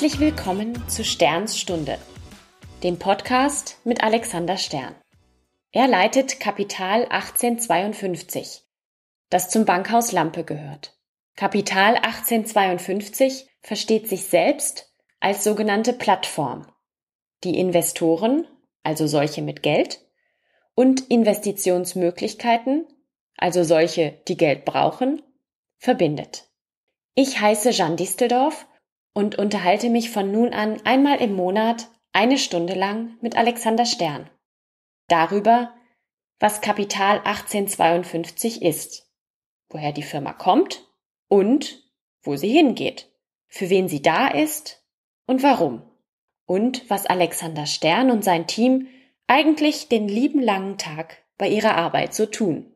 Herzlich willkommen zu Sterns Stunde, dem Podcast mit Alexander Stern. Er leitet Kapital 1852, das zum Bankhaus Lampe gehört. Kapital 1852 versteht sich selbst als sogenannte Plattform, die Investoren, also solche mit Geld, und Investitionsmöglichkeiten, also solche, die Geld brauchen, verbindet. Ich heiße Jeanne Disteldorf und unterhalte mich von nun an einmal im Monat eine Stunde lang mit Alexander Stern darüber, was Kapital 1852 ist, woher die Firma kommt und wo sie hingeht, für wen sie da ist und warum und was Alexander Stern und sein Team eigentlich den lieben langen Tag bei ihrer Arbeit so tun.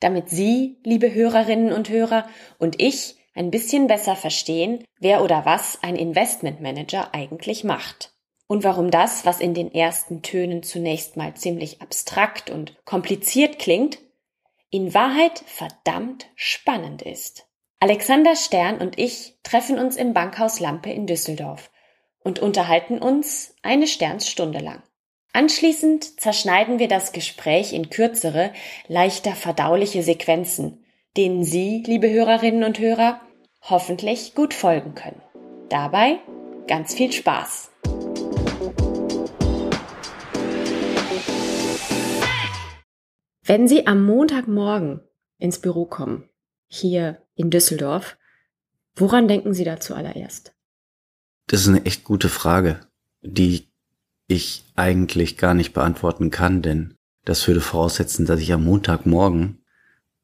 Damit Sie, liebe Hörerinnen und Hörer, und ich ein bisschen besser verstehen, wer oder was ein Investmentmanager eigentlich macht. Und warum das, was in den ersten Tönen zunächst mal ziemlich abstrakt und kompliziert klingt, in Wahrheit verdammt spannend ist. Alexander Stern und ich treffen uns im Bankhaus Lampe in Düsseldorf und unterhalten uns eine Sternsstunde lang. Anschließend zerschneiden wir das Gespräch in kürzere, leichter verdauliche Sequenzen, denen Sie, liebe Hörerinnen und Hörer, hoffentlich gut folgen können. Dabei ganz viel Spaß. Wenn Sie am Montagmorgen ins Büro kommen, hier in Düsseldorf, woran denken Sie da zuallererst? Das ist eine echt gute Frage, die ich eigentlich gar nicht beantworten kann, denn das würde voraussetzen, dass ich am Montagmorgen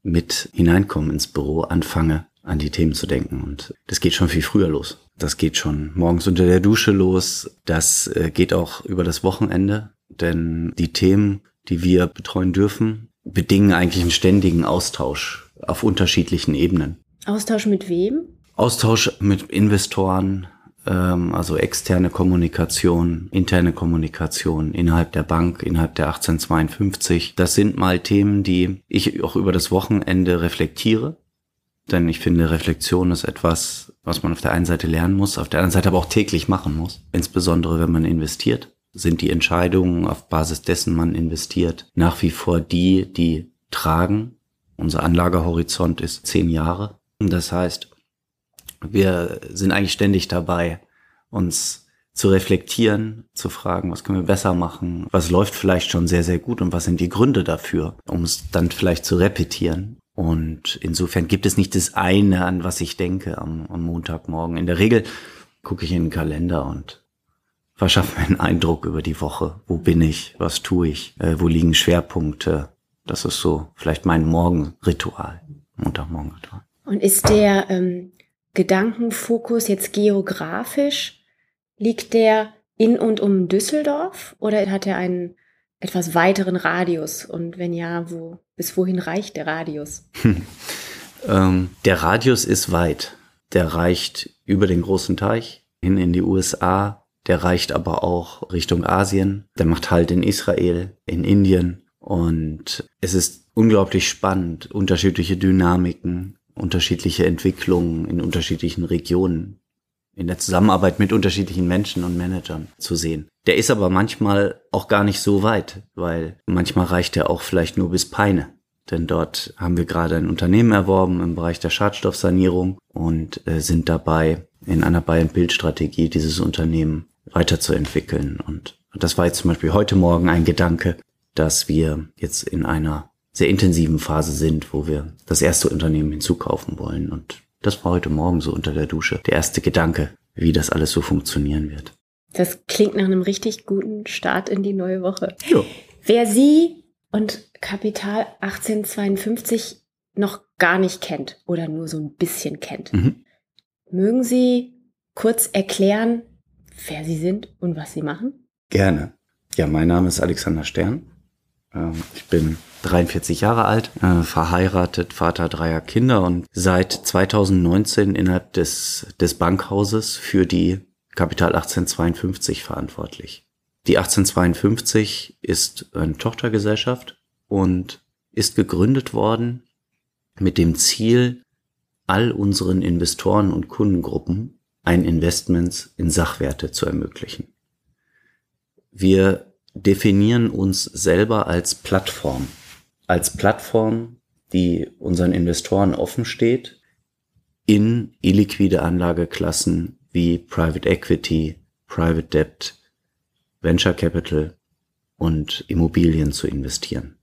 mit hineinkomme ins Büro, anfange an die Themen zu denken. Und das geht schon viel früher los. Das geht schon morgens unter der Dusche los. Das äh, geht auch über das Wochenende. Denn die Themen, die wir betreuen dürfen, bedingen eigentlich einen ständigen Austausch auf unterschiedlichen Ebenen. Austausch mit wem? Austausch mit Investoren, also externe Kommunikation, interne Kommunikation innerhalb der Bank, innerhalb der 1852. Das sind mal Themen, die ich auch über das Wochenende reflektiere denn ich finde, Reflexion ist etwas, was man auf der einen Seite lernen muss, auf der anderen Seite aber auch täglich machen muss. Insbesondere wenn man investiert, sind die Entscheidungen, auf Basis dessen man investiert, nach wie vor die, die tragen. Unser Anlagehorizont ist zehn Jahre. Das heißt, wir sind eigentlich ständig dabei, uns zu reflektieren, zu fragen, was können wir besser machen, was läuft vielleicht schon sehr, sehr gut und was sind die Gründe dafür, um es dann vielleicht zu repetieren und insofern gibt es nicht das eine, an was ich denke am, am Montagmorgen. In der Regel gucke ich in den Kalender und verschaffe mir einen Eindruck über die Woche. Wo bin ich? Was tue ich? Äh, wo liegen Schwerpunkte? Das ist so vielleicht mein Morgenritual, Montagmorgenritual. Und ist der ähm, Gedankenfokus jetzt geografisch? Liegt der in und um Düsseldorf oder hat er einen etwas weiteren Radius? Und wenn ja, wo, bis wohin reicht der Radius? ähm, der Radius ist weit. Der reicht über den großen Teich hin in die USA. Der reicht aber auch Richtung Asien. Der macht halt in Israel, in Indien. Und es ist unglaublich spannend, unterschiedliche Dynamiken, unterschiedliche Entwicklungen in unterschiedlichen Regionen in der Zusammenarbeit mit unterschiedlichen Menschen und Managern zu sehen. Der ist aber manchmal auch gar nicht so weit, weil manchmal reicht er auch vielleicht nur bis Peine. Denn dort haben wir gerade ein Unternehmen erworben im Bereich der Schadstoffsanierung und äh, sind dabei, in einer Buy-and-Build-Strategie dieses Unternehmen weiterzuentwickeln. Und das war jetzt zum Beispiel heute Morgen ein Gedanke, dass wir jetzt in einer sehr intensiven Phase sind, wo wir das erste Unternehmen hinzukaufen wollen. Und das war heute Morgen so unter der Dusche der erste Gedanke, wie das alles so funktionieren wird. Das klingt nach einem richtig guten Start in die neue Woche. Jo. Wer Sie und Kapital 1852 noch gar nicht kennt oder nur so ein bisschen kennt, mhm. mögen Sie kurz erklären, wer Sie sind und was Sie machen? Gerne. Ja, mein Name ist Alexander Stern. Ähm, ich bin 43 Jahre alt, äh, verheiratet, Vater dreier Kinder und seit 2019 innerhalb des, des Bankhauses für die Kapital 1852 verantwortlich. Die 1852 ist eine Tochtergesellschaft und ist gegründet worden mit dem Ziel, all unseren Investoren und Kundengruppen ein Investments in Sachwerte zu ermöglichen. Wir definieren uns selber als Plattform. Als Plattform, die unseren Investoren offen steht, in illiquide Anlageklassen wie Private Equity, Private Debt, Venture Capital und Immobilien zu investieren.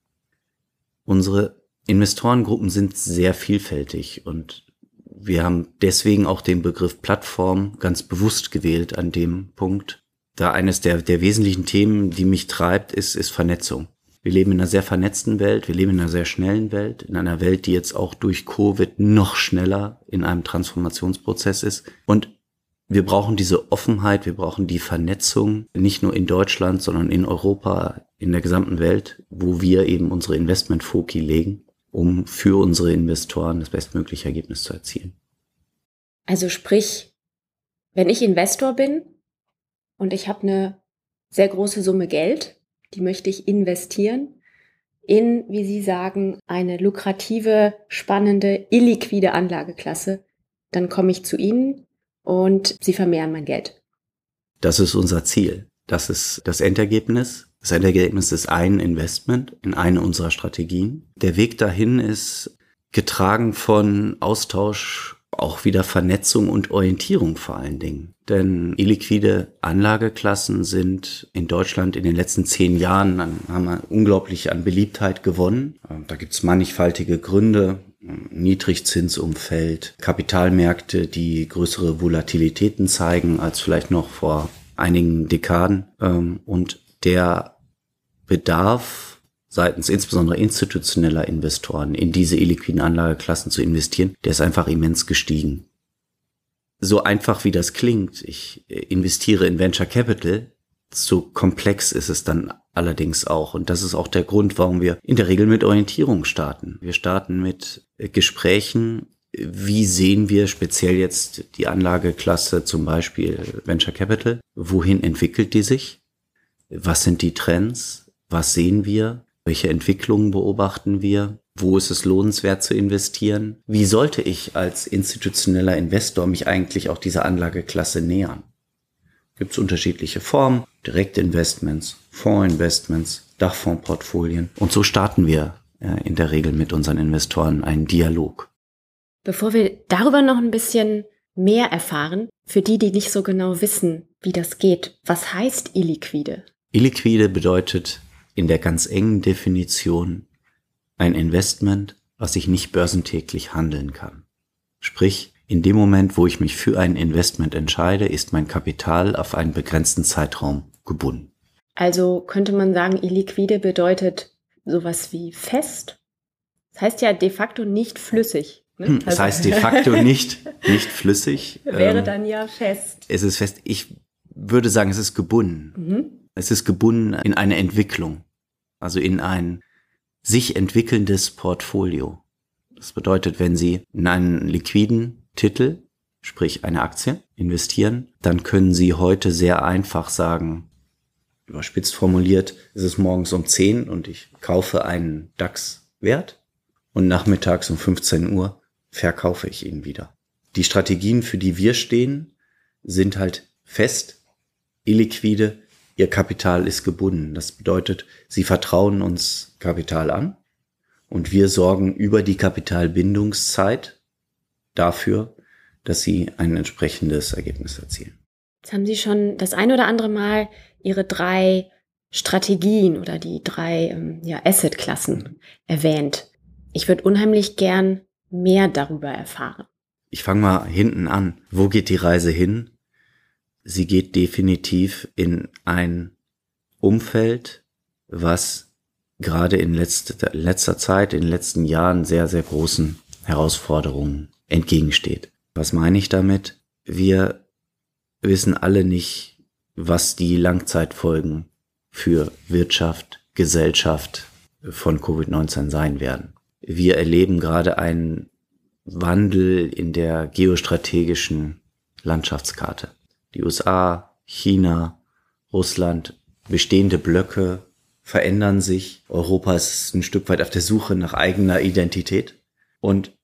Unsere Investorengruppen sind sehr vielfältig und wir haben deswegen auch den Begriff Plattform ganz bewusst gewählt an dem Punkt. Da eines der, der wesentlichen Themen, die mich treibt, ist, ist Vernetzung. Wir leben in einer sehr vernetzten Welt, wir leben in einer sehr schnellen Welt, in einer Welt, die jetzt auch durch Covid noch schneller in einem Transformationsprozess ist. Und wir brauchen diese Offenheit, wir brauchen die Vernetzung, nicht nur in Deutschland, sondern in Europa, in der gesamten Welt, wo wir eben unsere Investmentfoki legen, um für unsere Investoren das bestmögliche Ergebnis zu erzielen. Also sprich, wenn ich Investor bin und ich habe eine sehr große Summe Geld, die möchte ich investieren in, wie Sie sagen, eine lukrative, spannende, illiquide Anlageklasse, dann komme ich zu Ihnen und Sie vermehren mein Geld. Das ist unser Ziel. Das ist das Endergebnis. Das Endergebnis ist ein Investment in eine unserer Strategien. Der Weg dahin ist getragen von Austausch, auch wieder Vernetzung und Orientierung vor allen Dingen. Denn illiquide Anlageklassen sind in Deutschland in den letzten zehn Jahren, haben wir unglaublich an Beliebtheit gewonnen. Da gibt es mannigfaltige Gründe. Niedrigzinsumfeld, Kapitalmärkte, die größere Volatilitäten zeigen als vielleicht noch vor einigen Dekaden ähm, und der Bedarf seitens insbesondere institutioneller Investoren in diese illiquiden Anlageklassen zu investieren, der ist einfach immens gestiegen. So einfach wie das klingt, ich investiere in Venture Capital, so komplex ist es dann allerdings auch. Und das ist auch der Grund, warum wir in der Regel mit Orientierung starten. Wir starten mit Gesprächen, wie sehen wir speziell jetzt die Anlageklasse, zum Beispiel Venture Capital? Wohin entwickelt die sich? Was sind die Trends? Was sehen wir? Welche Entwicklungen beobachten wir? Wo ist es lohnenswert zu investieren? Wie sollte ich als institutioneller Investor mich eigentlich auch dieser Anlageklasse nähern? Gibt es unterschiedliche Formen, Direktinvestments, Fondsinvestments, Dachfondsportfolien. Und so starten wir äh, in der Regel mit unseren Investoren einen Dialog. Bevor wir darüber noch ein bisschen mehr erfahren, für die, die nicht so genau wissen, wie das geht, was heißt illiquide? Illiquide bedeutet in der ganz engen Definition ein Investment, was ich nicht börsentäglich handeln kann. Sprich, in dem Moment, wo ich mich für ein Investment entscheide, ist mein Kapital auf einen begrenzten Zeitraum gebunden. Also könnte man sagen, illiquide bedeutet sowas wie fest. Das heißt ja de facto nicht flüssig. Ne? Hm, das also heißt de facto nicht, nicht flüssig. Wäre ähm, dann ja fest. Es ist fest. Ich würde sagen, es ist gebunden. Mhm. Es ist gebunden in eine Entwicklung. Also in ein sich entwickelndes Portfolio. Das bedeutet, wenn Sie in einen liquiden Titel, sprich eine Aktie, investieren, dann können Sie heute sehr einfach sagen, überspitzt formuliert, ist es morgens um 10 und ich kaufe einen DAX-Wert und nachmittags um 15 Uhr verkaufe ich ihn wieder. Die Strategien, für die wir stehen, sind halt fest, illiquide, ihr Kapital ist gebunden. Das bedeutet, sie vertrauen uns Kapital an und wir sorgen über die Kapitalbindungszeit dafür, dass sie ein entsprechendes Ergebnis erzielen. Jetzt haben Sie schon das ein oder andere Mal Ihre drei Strategien oder die drei ähm, ja, Asset-Klassen erwähnt. Ich würde unheimlich gern mehr darüber erfahren? Ich fange mal hinten an. Wo geht die Reise hin? Sie geht definitiv in ein Umfeld, was gerade in letzter, letzter Zeit, in den letzten Jahren sehr, sehr großen Herausforderungen entgegensteht. Was meine ich damit? Wir wissen alle nicht, was die Langzeitfolgen für Wirtschaft, Gesellschaft von Covid-19 sein werden. Wir erleben gerade einen Wandel in der geostrategischen Landschaftskarte. Die USA, China, Russland, bestehende Blöcke verändern sich. Europa ist ein Stück weit auf der Suche nach eigener Identität. Und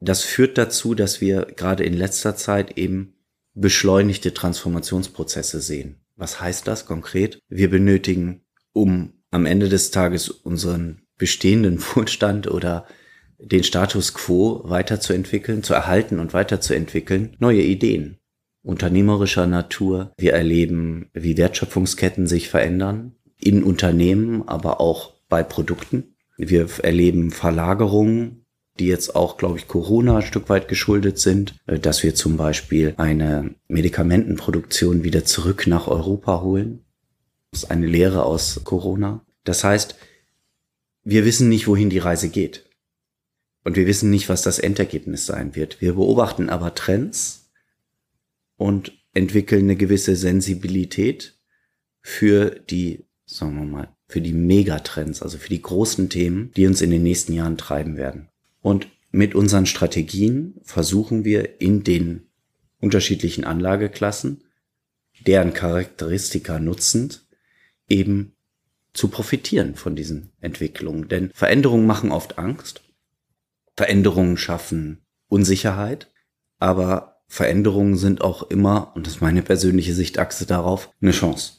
das führt dazu, dass wir gerade in letzter Zeit eben beschleunigte Transformationsprozesse sehen. Was heißt das konkret? Wir benötigen, um am Ende des Tages unseren bestehenden Wohlstand oder den Status quo weiterzuentwickeln, zu erhalten und weiterzuentwickeln, neue Ideen unternehmerischer Natur. Wir erleben, wie Wertschöpfungsketten sich verändern, in Unternehmen, aber auch bei Produkten. Wir erleben Verlagerungen, die jetzt auch, glaube ich, Corona ein Stück weit geschuldet sind, dass wir zum Beispiel eine Medikamentenproduktion wieder zurück nach Europa holen. Das ist eine Lehre aus Corona. Das heißt, wir wissen nicht, wohin die Reise geht. Und wir wissen nicht, was das Endergebnis sein wird. Wir beobachten aber Trends und entwickeln eine gewisse Sensibilität für die, sagen wir mal, für die Megatrends, also für die großen Themen, die uns in den nächsten Jahren treiben werden. Und mit unseren Strategien versuchen wir in den unterschiedlichen Anlageklassen, deren Charakteristika nutzend, eben zu profitieren von diesen Entwicklungen. Denn Veränderungen machen oft Angst Veränderungen schaffen Unsicherheit, aber Veränderungen sind auch immer, und das ist meine persönliche Sichtachse darauf, eine Chance.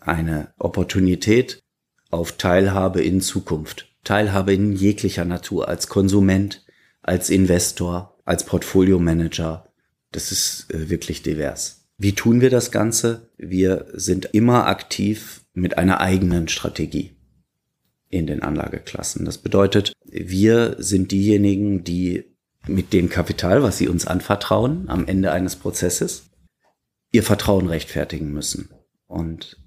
Eine Opportunität auf Teilhabe in Zukunft. Teilhabe in jeglicher Natur, als Konsument, als Investor, als Portfolio-Manager. Das ist äh, wirklich divers. Wie tun wir das Ganze? Wir sind immer aktiv mit einer eigenen Strategie in den Anlageklassen. Das bedeutet, wir sind diejenigen, die mit dem Kapital, was sie uns anvertrauen, am Ende eines Prozesses, ihr Vertrauen rechtfertigen müssen. Und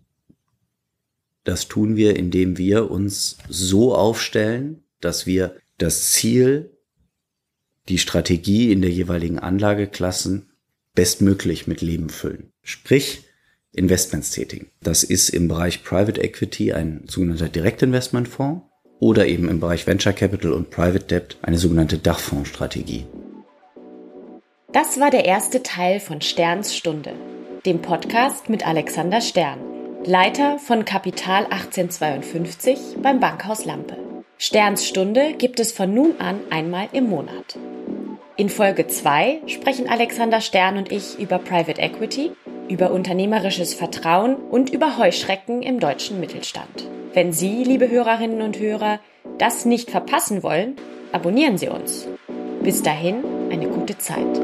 das tun wir, indem wir uns so aufstellen, dass wir das Ziel, die Strategie in der jeweiligen Anlageklassen bestmöglich mit Leben füllen. Sprich, Investments tätigen. Das ist im Bereich Private Equity ein sogenannter Direktinvestmentfonds oder eben im Bereich Venture Capital und Private Debt eine sogenannte Dachfondsstrategie. Das war der erste Teil von Sterns Stunde, dem Podcast mit Alexander Stern, Leiter von Kapital 1852 beim Bankhaus Lampe. Sterns Stunde gibt es von nun an einmal im Monat. In Folge 2 sprechen Alexander Stern und ich über Private Equity über unternehmerisches Vertrauen und über Heuschrecken im deutschen Mittelstand. Wenn Sie, liebe Hörerinnen und Hörer, das nicht verpassen wollen, abonnieren Sie uns. Bis dahin eine gute Zeit.